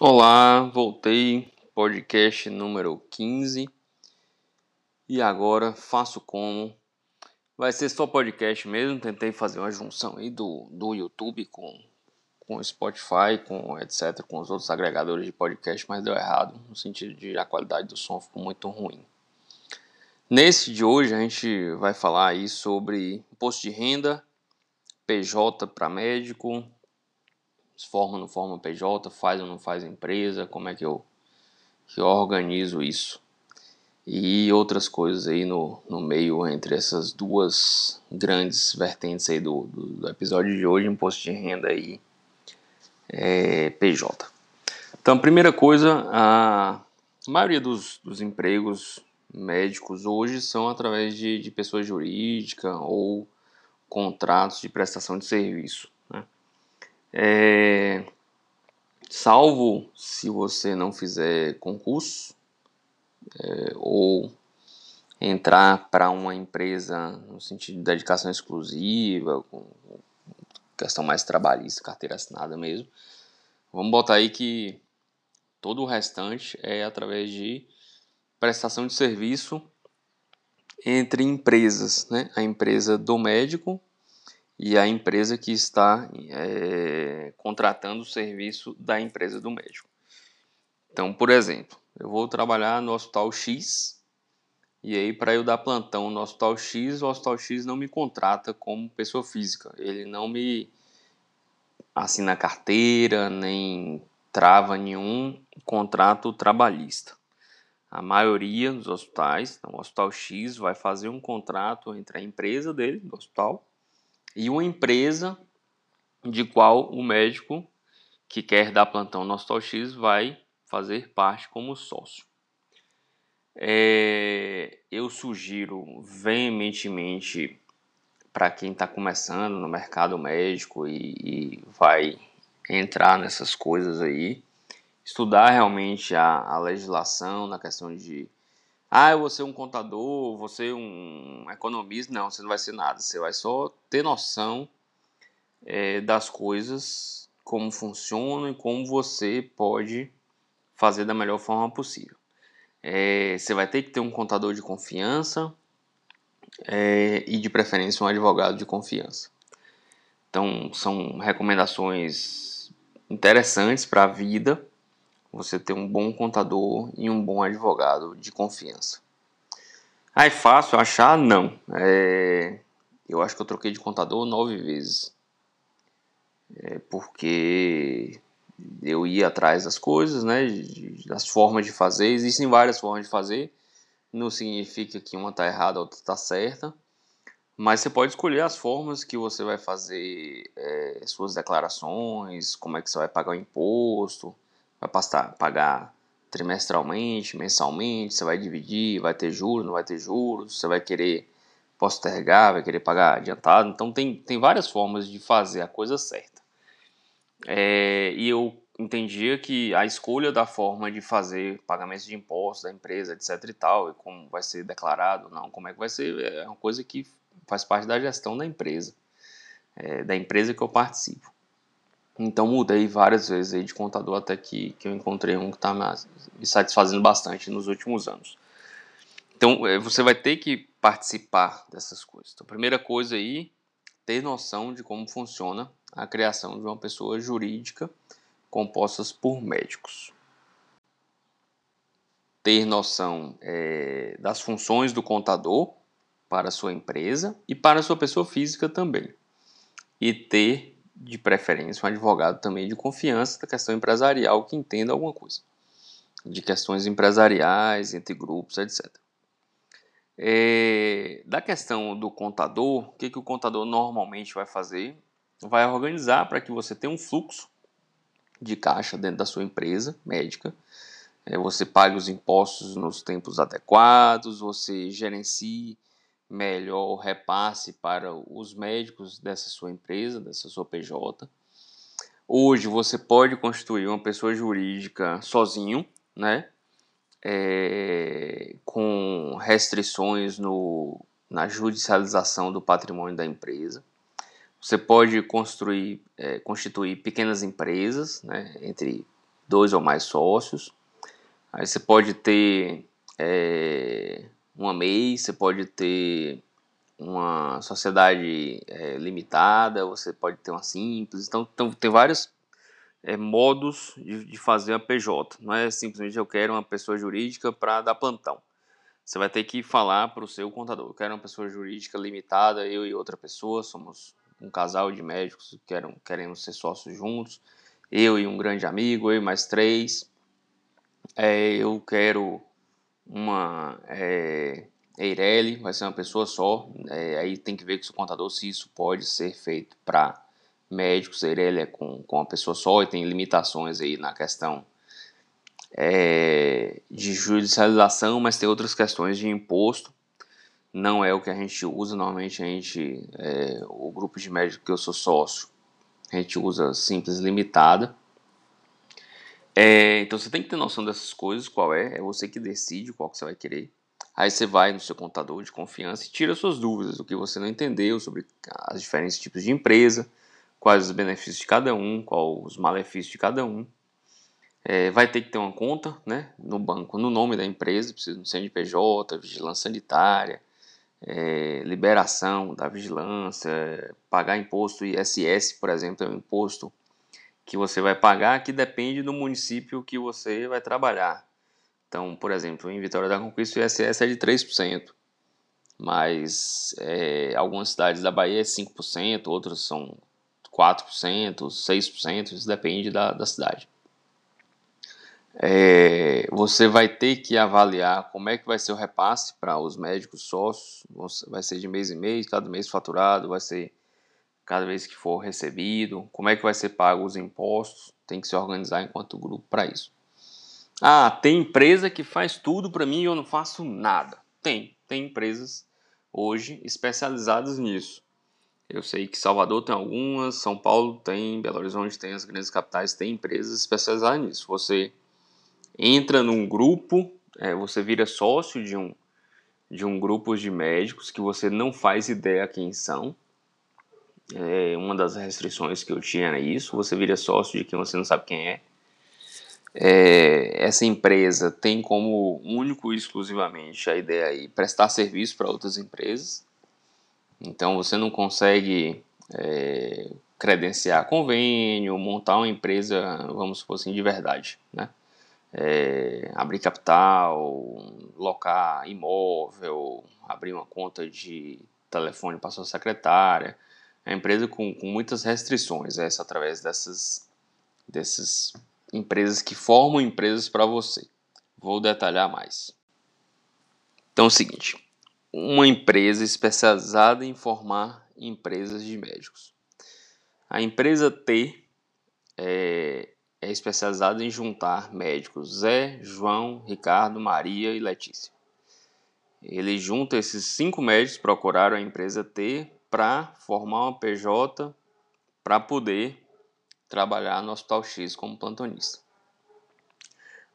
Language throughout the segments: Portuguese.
Olá, voltei, podcast número 15. E agora faço como? Vai ser só podcast mesmo, tentei fazer uma junção aí do, do YouTube com com Spotify, com etc, com os outros agregadores de podcast, mas deu errado, no sentido de a qualidade do som ficou muito ruim. Nesse de hoje a gente vai falar aí sobre imposto de renda, PJ para médico, forma ou não forma PJ, faz ou não faz empresa, como é que eu, que eu organizo isso. E outras coisas aí no, no meio entre essas duas grandes vertentes aí do, do, do episódio de hoje, imposto de renda e é, PJ. Então, primeira coisa, a maioria dos, dos empregos médicos hoje são através de, de pessoa jurídica ou contratos de prestação de serviço. É, salvo se você não fizer concurso é, ou entrar para uma empresa no sentido de dedicação exclusiva, com questão mais trabalhista, carteira assinada mesmo. Vamos botar aí que todo o restante é através de prestação de serviço entre empresas, né? A empresa do médico e a empresa que está é, contratando o serviço da empresa do médico. Então, por exemplo, eu vou trabalhar no Hospital X e aí para eu dar plantão no Hospital X, o Hospital X não me contrata como pessoa física, ele não me assina carteira, nem trava nenhum contrato trabalhista. A maioria dos hospitais, então, o Hospital X vai fazer um contrato entre a empresa dele, do hospital, e uma empresa de qual o médico que quer dar plantão no Hospital X vai fazer parte como sócio. É, eu sugiro veementemente para quem está começando no mercado médico e, e, vai entrar nessas coisas aí, estudar realmente a, a legislação na questão de ah, eu vou ser um contador, vou ser um economista. Não, você não vai ser nada. Você vai só ter noção é, das coisas, como funcionam e como você pode fazer da melhor forma possível. É, você vai ter que ter um contador de confiança é, e, de preferência, um advogado de confiança. Então, são recomendações interessantes para a vida você ter um bom contador e um bom advogado de confiança. Ah, é fácil achar? Não. É... Eu acho que eu troquei de contador nove vezes. É porque eu ia atrás das coisas, né, das formas de fazer. Existem várias formas de fazer. Não significa que uma está errada, a outra está certa. Mas você pode escolher as formas que você vai fazer é, suas declarações, como é que você vai pagar o imposto, vai passar, pagar trimestralmente, mensalmente, você vai dividir, vai ter juros, não vai ter juros, você vai querer postergar, vai querer pagar adiantado. Então tem, tem várias formas de fazer a coisa certa. É, e eu entendia que a escolha da forma de fazer pagamentos de impostos da empresa, etc e tal, e como vai ser declarado, não, como é que vai ser, é uma coisa que faz parte da gestão da empresa, é, da empresa que eu participo. Então mudei várias vezes aí de contador até que, que eu encontrei um que está me satisfazendo bastante nos últimos anos. Então é, você vai ter que participar dessas coisas. Então, primeira coisa aí, ter noção de como funciona a criação de uma pessoa jurídica compostas por médicos. Ter noção é, das funções do contador para a sua empresa e para a sua pessoa física também. E ter de preferência, um advogado também de confiança da questão empresarial que entenda alguma coisa, de questões empresariais, entre grupos, etc. É, da questão do contador, o que, que o contador normalmente vai fazer? Vai organizar para que você tenha um fluxo de caixa dentro da sua empresa médica, é, você pague os impostos nos tempos adequados, você gerencie melhor repasse para os médicos dessa sua empresa, dessa sua PJ. Hoje você pode constituir uma pessoa jurídica sozinho, né? É, com restrições no, na judicialização do patrimônio da empresa. Você pode construir, é, constituir pequenas empresas, né, entre dois ou mais sócios. Aí você pode ter é, uma MEI, você pode ter uma sociedade é, limitada, você pode ter uma simples. Então, então tem vários é, modos de, de, fazer a PJ. Não é simplesmente eu quero uma pessoa jurídica para dar plantão. Você vai ter que falar para o seu contador. Eu quero uma pessoa jurídica limitada, eu e outra pessoa, somos um casal de médicos que querem, queremos ser sócios juntos. Eu e um grande amigo, eu e mais três. É, eu quero uma é, Eireli, vai ser uma pessoa só. É, aí tem que ver com o seu contador se isso pode ser feito para médicos. Eireli é com, com uma pessoa só e tem limitações aí na questão é, de judicialização, mas tem outras questões de imposto. Não é o que a gente usa. Normalmente a gente, é, o grupo de médicos que eu sou sócio, a gente usa simples limitada. É, então você tem que ter noção dessas coisas, qual é, é você que decide qual que você vai querer. Aí você vai no seu contador de confiança e tira suas dúvidas, o que você não entendeu sobre os diferentes tipos de empresa, quais os benefícios de cada um, quais os malefícios de cada um. É, vai ter que ter uma conta né, no banco no nome da empresa, precisa de CNPJ, vigilância sanitária, é, liberação da vigilância, pagar imposto ISS, por exemplo, é um imposto que você vai pagar que depende do município que você vai trabalhar. Então, por exemplo, em Vitória da Conquista o ISS é de 3%, mas é, algumas cidades da Bahia é 5%, outras são 4%, 6%, isso depende da, da cidade. É, você vai ter que avaliar como é que vai ser o repasse para os médicos sócios, vai ser de mês em mês, cada mês faturado, vai ser cada vez que for recebido, como é que vai ser pago os impostos, tem que se organizar enquanto grupo para isso. Ah, tem empresa que faz tudo para mim e eu não faço nada. Tem, tem empresas hoje especializadas nisso. Eu sei que Salvador tem algumas, São Paulo tem, Belo Horizonte tem, as grandes capitais tem empresas especializadas nisso. Você entra num grupo, é, você vira sócio de um, de um grupo de médicos que você não faz ideia quem são, é, uma das restrições que eu tinha era isso, você vira sócio de quem você não sabe quem é. é essa empresa tem como único e exclusivamente a ideia aí prestar serviço para outras empresas. Então você não consegue é, credenciar convênio, montar uma empresa, vamos supor assim, de verdade, né? É, abrir capital, locar imóvel, abrir uma conta de telefone para sua secretária a empresa com, com muitas restrições, essa através dessas, dessas empresas que formam empresas para você. Vou detalhar mais. Então é o seguinte, uma empresa especializada em formar empresas de médicos. A empresa T é, é especializada em juntar médicos Zé, João, Ricardo, Maria e Letícia. Ele junta esses cinco médicos, procuraram a empresa T para formar uma PJ para poder trabalhar no Hospital X como plantonista.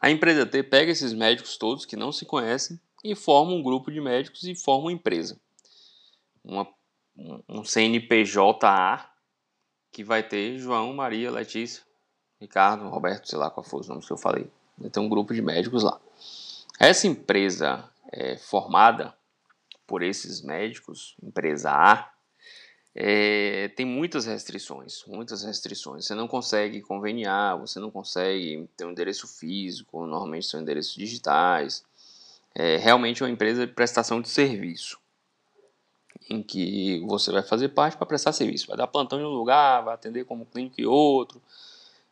A empresa T pega esses médicos todos que não se conhecem e forma um grupo de médicos e forma uma empresa. Uma, um CNPJA que vai ter João, Maria, Letícia, Ricardo, Roberto, sei lá qual foi os nomes que eu falei. Vai ter um grupo de médicos lá. Essa empresa é, formada por esses médicos, empresa A, é, tem muitas restrições, muitas restrições. Você não consegue conveniar, você não consegue ter um endereço físico, normalmente são endereços digitais. É realmente uma empresa de prestação de serviço, em que você vai fazer parte para prestar serviço. Vai dar plantão em um lugar, vai atender como clínico em outro,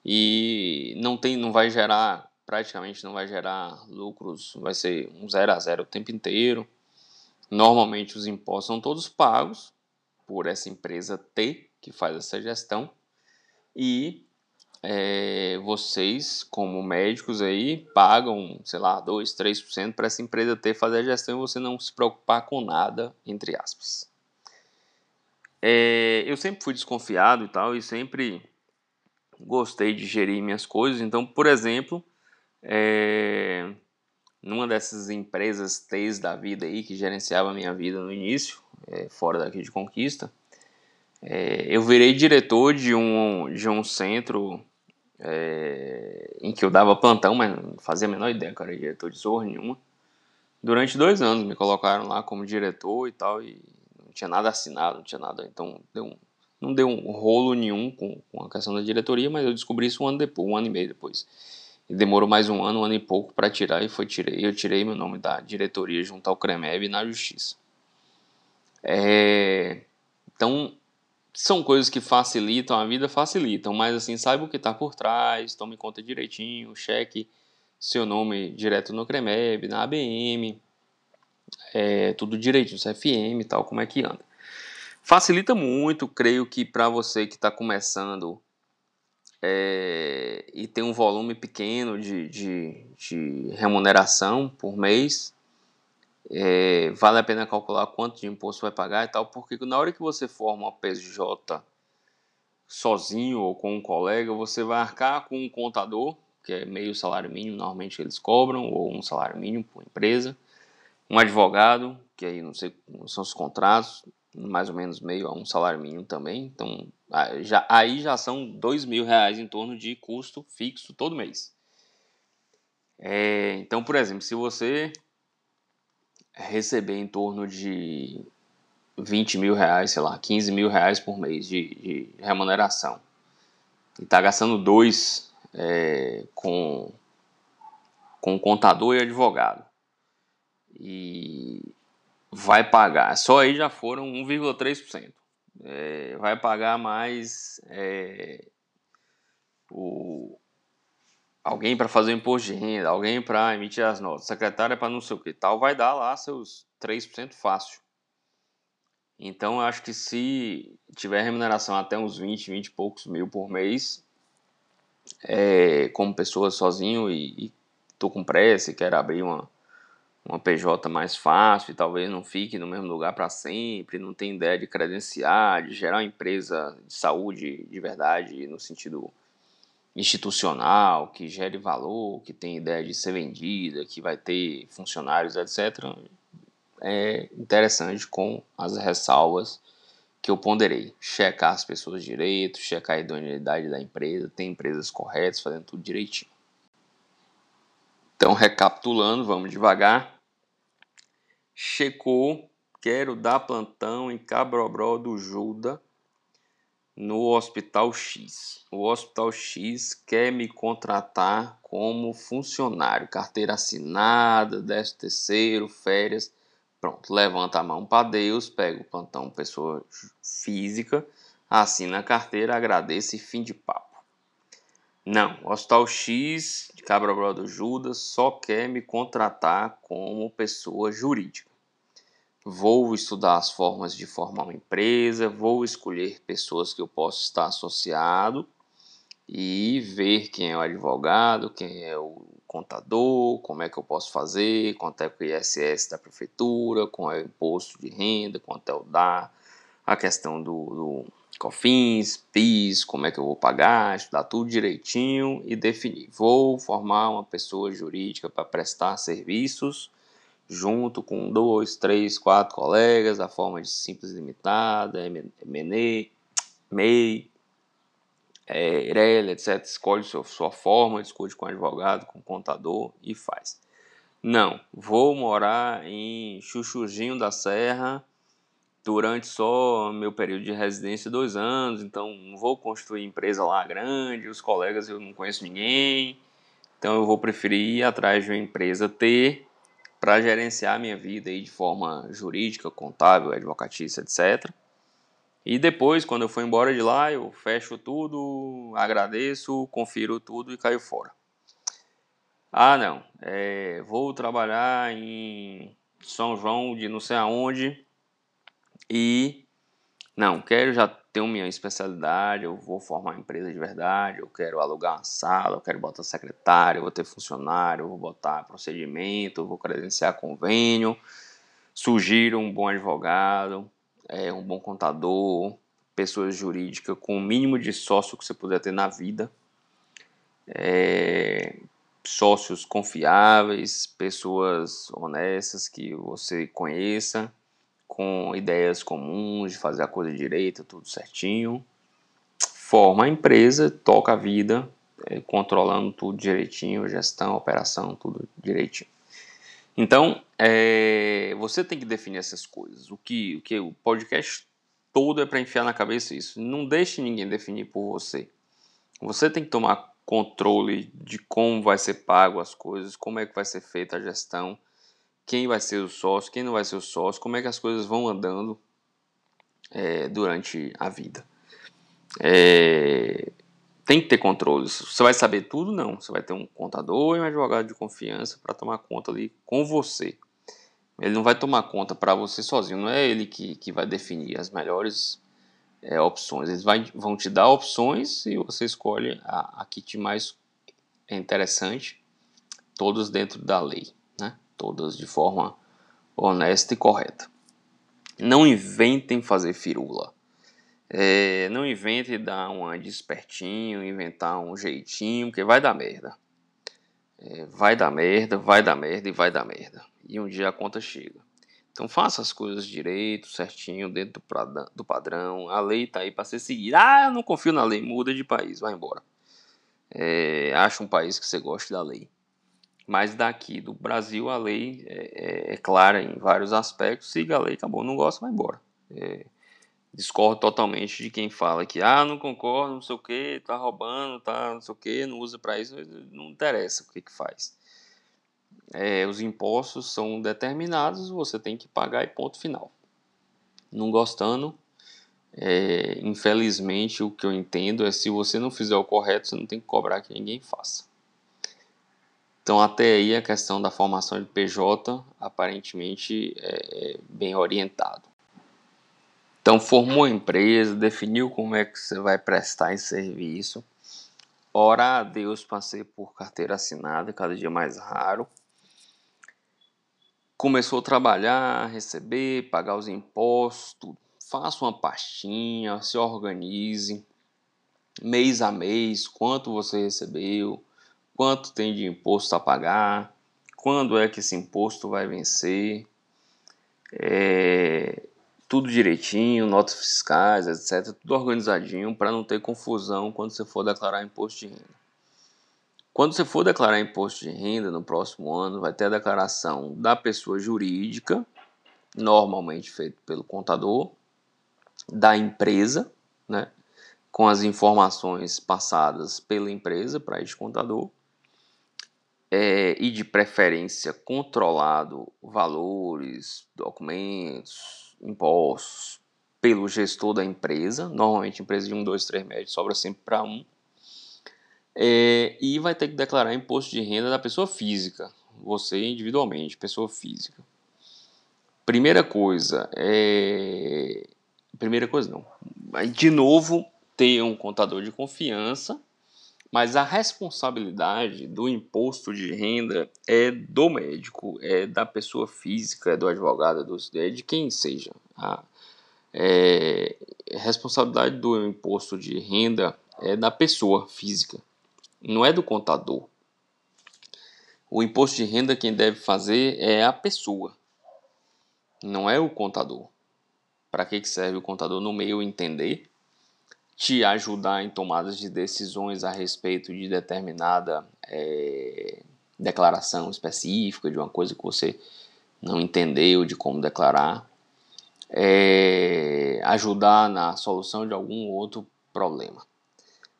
e não, tem, não vai gerar, praticamente não vai gerar lucros, vai ser um zero a zero o tempo inteiro. Normalmente os impostos são todos pagos, por essa empresa T, que faz essa gestão, e é, vocês, como médicos aí, pagam, sei lá, 2, 3% para essa empresa T fazer a gestão e você não se preocupar com nada, entre aspas. É, eu sempre fui desconfiado e tal, e sempre gostei de gerir minhas coisas. Então, por exemplo, é, numa dessas empresas T's da vida aí que gerenciava a minha vida no início, é, fora daqui de Conquista, é, eu virei diretor de um, de um centro é, em que eu dava plantão, mas não fazia a menor ideia era diretor de zorra nenhuma. Durante dois anos me colocaram lá como diretor e tal, e não tinha nada assinado, não tinha nada. Então deu um, não deu um rolo nenhum com, com a questão da diretoria, mas eu descobri isso um ano depois, um ano e meio depois. E demorou mais um ano, um ano e pouco para tirar, e foi tirei, eu tirei meu nome da diretoria junto ao CREMEB na justiça. É, então, são coisas que facilitam a vida, facilitam, mas assim, saiba o que está por trás, tome conta direitinho, cheque seu nome direto no CREMEB, na ABM, é, tudo direitinho, CFM e tal, como é que anda. Facilita muito, creio que para você que está começando é, e tem um volume pequeno de, de, de remuneração por mês, é, vale a pena calcular quanto de imposto vai pagar e tal, porque na hora que você forma uma PJ sozinho ou com um colega, você vai arcar com um contador, que é meio salário mínimo, normalmente eles cobram, ou um salário mínimo por empresa, um advogado, que aí não sei são os contratos, mais ou menos meio a um salário mínimo também. Então, já, aí já são dois mil reais em torno de custo fixo todo mês. É, então, por exemplo, se você receber em torno de 20 mil reais, sei lá, 15 mil reais por mês de, de remuneração e está gastando dois é, com, com contador e advogado e vai pagar, só aí já foram 1,3%. É, vai pagar mais é, o, alguém para fazer o imposto de renda, alguém para emitir as notas, secretária para não sei o que tal, vai dar lá seus 3% fácil. Então eu acho que se tiver remuneração até uns 20, 20 e poucos mil por mês, é, como pessoa sozinho e, e tô com pressa e quero abrir uma, uma PJ mais fácil e talvez não fique no mesmo lugar para sempre, não tem ideia de credenciar, de gerar uma empresa de saúde de verdade no sentido institucional, que gere valor, que tem ideia de ser vendida, que vai ter funcionários, etc., é interessante com as ressalvas que eu ponderei. Checar as pessoas direito, checar a idoneidade da empresa, tem empresas corretas, fazendo tudo direitinho. Então, recapitulando, vamos devagar. Checou, quero dar plantão em Cabrobró do Juda no Hospital X. O Hospital X quer me contratar como funcionário, carteira assinada, décimo terceiro, férias. Pronto, levanta a mão para Deus, pega o plantão pessoa física, assina a carteira, agradece e fim de papo. Não, Hospital X de Cabra do Judas só quer me contratar como pessoa jurídica. Vou estudar as formas de formar uma empresa, vou escolher pessoas que eu posso estar associado e ver quem é o advogado, quem é o contador, como é que eu posso fazer, quanto é o ISS da prefeitura, qual é o imposto de renda, quanto é o DA, a questão do, do COFINS, PIS, como é que eu vou pagar, estudar tudo direitinho e definir. Vou formar uma pessoa jurídica para prestar serviços junto com dois, três, quatro colegas, a forma de simples limitada, MNE, MEI, é, Ireli, etc. Escolhe sua, sua forma, discute com advogado, com contador e faz. Não, vou morar em Chuchuzinho da Serra durante só meu período de residência, dois anos, então não vou construir empresa lá grande, os colegas eu não conheço ninguém, então eu vou preferir ir atrás de uma empresa ter para gerenciar minha vida aí de forma jurídica, contábil, advocatícia, etc. E depois, quando eu for embora de lá, eu fecho tudo, agradeço, confiro tudo e caio fora. Ah, não, é, vou trabalhar em São João de não sei aonde e não, quero já ter minha especialidade, eu vou formar uma empresa de verdade, eu quero alugar uma sala, eu quero botar secretário, eu vou ter funcionário, eu vou botar procedimento, eu vou credenciar convênio, sugiro um bom advogado, é, um bom contador, pessoa jurídica com o mínimo de sócio que você puder ter na vida. É, sócios confiáveis, pessoas honestas que você conheça, com ideias comuns de fazer a coisa direita, tudo certinho. Forma a empresa, toca a vida, é, controlando tudo direitinho, gestão, operação, tudo direitinho. Então, é, você tem que definir essas coisas. O que o, que o podcast todo é para enfiar na cabeça isso. Não deixe ninguém definir por você. Você tem que tomar controle de como vai ser pago as coisas, como é que vai ser feita a gestão, quem vai ser o sócio, quem não vai ser o sócio, como é que as coisas vão andando é, durante a vida. É, tem que ter controle. Você vai saber tudo? Não. Você vai ter um contador e um advogado de confiança para tomar conta ali com você. Ele não vai tomar conta para você sozinho, não é ele que, que vai definir as melhores é, opções. Eles vai, vão te dar opções e você escolhe a, a que te mais é interessante, todas dentro da lei? Todas de forma honesta e correta. Não inventem fazer firula. É, não invente dar uma despertinho, inventar um jeitinho, porque vai dar merda. É, vai dar merda, vai dar merda e vai dar merda. E um dia a conta chega. Então faça as coisas direito, certinho, dentro do padrão. A lei tá aí para ser seguida. Ah, eu não confio na lei, muda de país, vai embora. É, acha um país que você goste da lei. Mas daqui do Brasil a lei é, é, é clara em vários aspectos. Siga a lei, acabou. Não gosta, vai embora. É, discordo totalmente de quem fala que ah, não concordo, não sei o que, tá roubando, tá não sei o que, não usa para isso, não interessa o que que faz. É, os impostos são determinados, você tem que pagar e ponto final. Não gostando, é, infelizmente o que eu entendo é se você não fizer o correto, você não tem que cobrar que ninguém faça. Então até aí a questão da formação de PJ aparentemente é, é bem orientado. Então, formou a empresa, definiu como é que você vai prestar esse serviço. Ora a Deus para ser por carteira assinada, cada dia mais raro. Começou a trabalhar, receber, pagar os impostos. Faça uma pastinha, se organize, mês a mês, quanto você recebeu, quanto tem de imposto a pagar, quando é que esse imposto vai vencer. É, tudo direitinho, notas fiscais, etc. Tudo organizadinho para não ter confusão quando você for declarar imposto de renda. Quando você for declarar imposto de renda no próximo ano, vai ter a declaração da pessoa jurídica, normalmente feito pelo contador, da empresa, né, com as informações passadas pela empresa para este contador, é, e de preferência controlado valores, documentos, impostos pelo gestor da empresa, normalmente empresa de 1, 2, 3 médios, sobra sempre para um, é, e vai ter que declarar imposto de renda da pessoa física, você individualmente, pessoa física. Primeira coisa, é... primeira coisa não, de novo ter um contador de confiança mas a responsabilidade do imposto de renda é do médico, é da pessoa física, é do advogado, é, do, é de quem seja. A é, responsabilidade do imposto de renda é da pessoa física, não é do contador. O imposto de renda quem deve fazer é a pessoa, não é o contador. Para que serve o contador no meio entender te ajudar em tomadas de decisões a respeito de determinada é, declaração específica, de uma coisa que você não entendeu de como declarar, é, ajudar na solução de algum outro problema.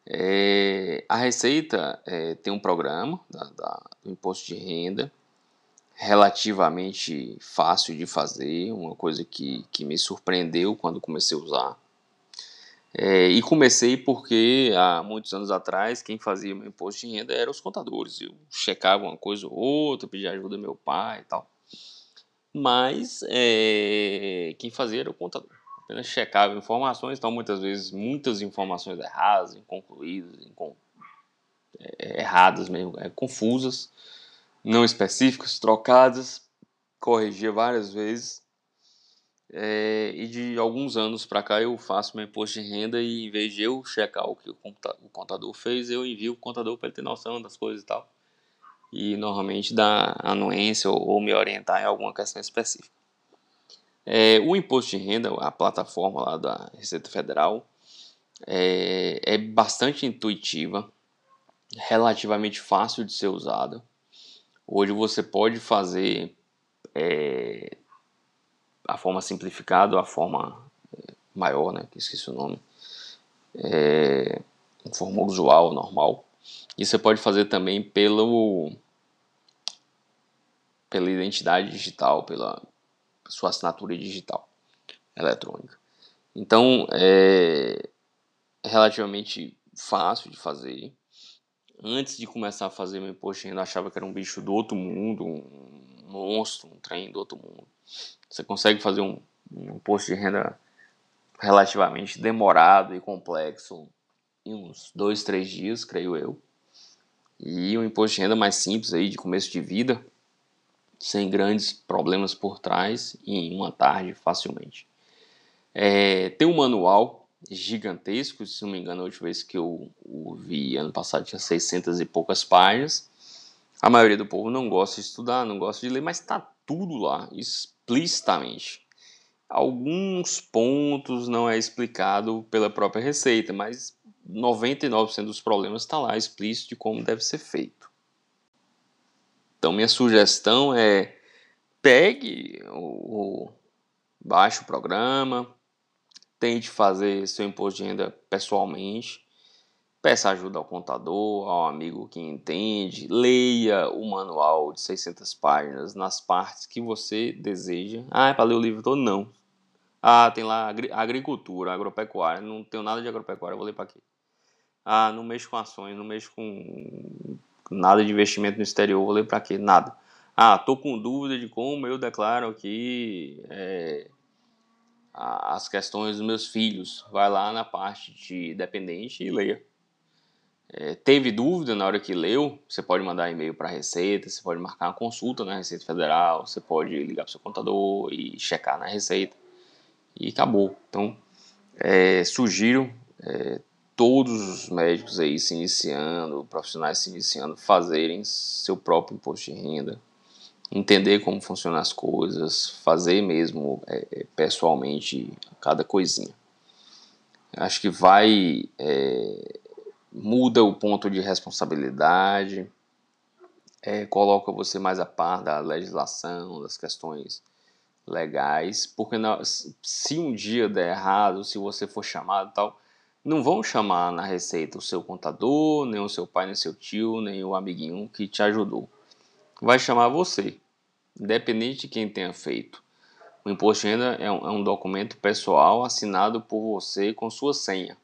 É, a Receita é, tem um programa da, da, do imposto de renda relativamente fácil de fazer, uma coisa que, que me surpreendeu quando comecei a usar. É, e comecei porque há muitos anos atrás quem fazia meu imposto de renda eram os contadores. Eu checava uma coisa ou outra, pedia ajuda do meu pai e tal. Mas é, quem fazia era o contador. Apenas checava informações, então muitas vezes muitas informações erradas, inconcluídas, incon, é, erradas mesmo, é, confusas, não específicas, trocadas, corrigia várias vezes É, e de alguns anos para cá eu faço meu imposto de renda e em vez de eu checar o que o contador fez, eu envio o contador para ele ter noção das coisas e tal. E normalmente dar anuência ou, ou me orientar em alguma questão específica. É, o imposto de renda, a plataforma lá da Receita Federal, é, é bastante intuitiva, relativamente fácil de ser usada. Hoje você pode fazer é, a forma simplificada, a forma é, maior, né, que esqueci o nome, é, forma usual, normal. E você pode fazer também pelo, pela identidade digital, pela sua assinatura digital eletrônica. Então, é, é relativamente fácil de fazer. Antes de começar a fazer meu imposto eu achava que era um bicho do outro mundo, um monstro, um trem do outro mundo. Você consegue fazer um, um imposto de renda relativamente demorado e complexo em uns dois, três dias, creio eu. E um imposto de renda mais simples aí, de começo de vida, sem grandes problemas por trás, em uma tarde facilmente. É, tem um manual gigantesco, se não me engano, a última vez que eu o vi ano passado tinha 600 e poucas páginas. A maioria do povo não gosta de estudar, não gosta de ler, mas está tudo lá, explicitamente. Alguns pontos não é explicado pela própria receita, mas 99% dos problemas está lá explícito de como deve ser feito. Então minha sugestão é pegue o, baixe o programa, tente fazer seu imposto de renda pessoalmente, Peça ajuda ao contador, ao amigo que entende, leia o manual de 600 páginas nas partes que você deseja. Ah, é para ler o livro todo? Não. Ah, tem lá agricultura, agropecuária. Não tenho nada de agropecuária, vou ler para quê? Ah, não mexo com ações, não mexo com nada de investimento no exterior, vou ler para quê? Nada. Ah, tô com dúvida de como eu declaro aqui é, as questões dos meus filhos. Vai lá na parte de dependente e leia. É, teve dúvida na hora que leu, você pode mandar e-mail para a Receita, você pode marcar uma consulta na Receita Federal, você pode ligar para o seu contador e checar na Receita. E acabou. Então, é, sugiro é, todos os médicos aí se iniciando, profissionais se iniciando, fazerem seu próprio imposto de renda, entender como funcionam as coisas, fazer mesmo é, é pessoalmente cada coisinha. Acho que vai é, muda o ponto de responsabilidade, é, coloca você mais a par da legislação, das questões legais, porque se um dia der errado, se você for chamado tal, não vão chamar na receita o seu contador, nem o seu pai, nem seu tio, nem o amiguinho que te ajudou. Vai chamar você, independente de quem tenha feito. O imposto de renda é um, é um documento pessoal assinado por você com sua senha.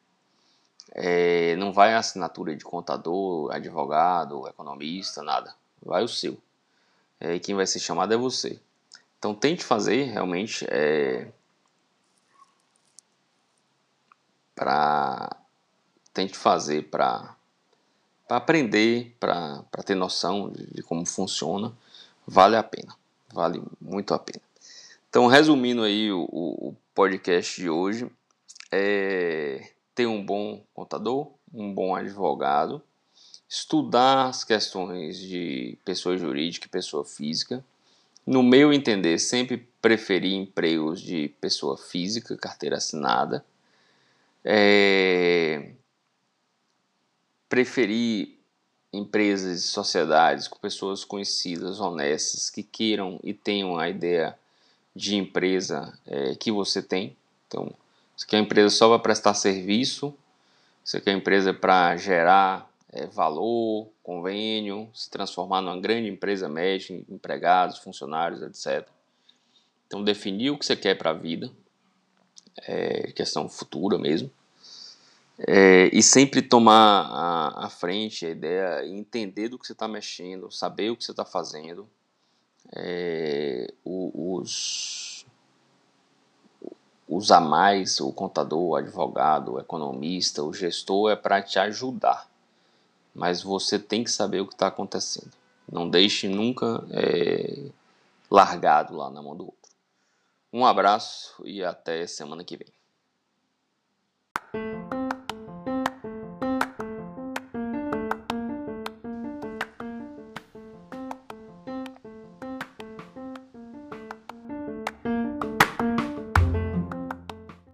É, não vai a assinatura de contador, advogado, economista, nada. Vai o seu. É, e quem vai ser chamado é você. Então tente fazer realmente é, para tente fazer para para aprender, para ter noção de, de, como funciona, vale a pena, vale muito a pena. Então, resumindo aí o, o podcast de hoje, é, ter um bom contador, um bom advogado, estudar as questões de pessoa jurídica e pessoa física. No meu entender, sempre preferi empregos de pessoa física, carteira assinada. É... Preferi empresas e sociedades com pessoas conhecidas, honestas, que queiram e tenham a ideia de empresa é, que você tem. Então, você quer a empresa só para prestar serviço, você quer a empresa para gerar é, valor, convênio, se transformar numa grande empresa médica, empregados, funcionários, etc. Então, definir o que você quer para a vida, é, questão futura mesmo, é, e sempre tomar a, a, frente, a ideia, entender do que você está mexendo, saber o que você está fazendo, é, os usar mais o contador, o advogado, o economista, o gestor é para te ajudar. Mas você tem que saber o que está acontecendo. Não deixe nunca é, largado lá na mão do outro. Um abraço e até semana que vem.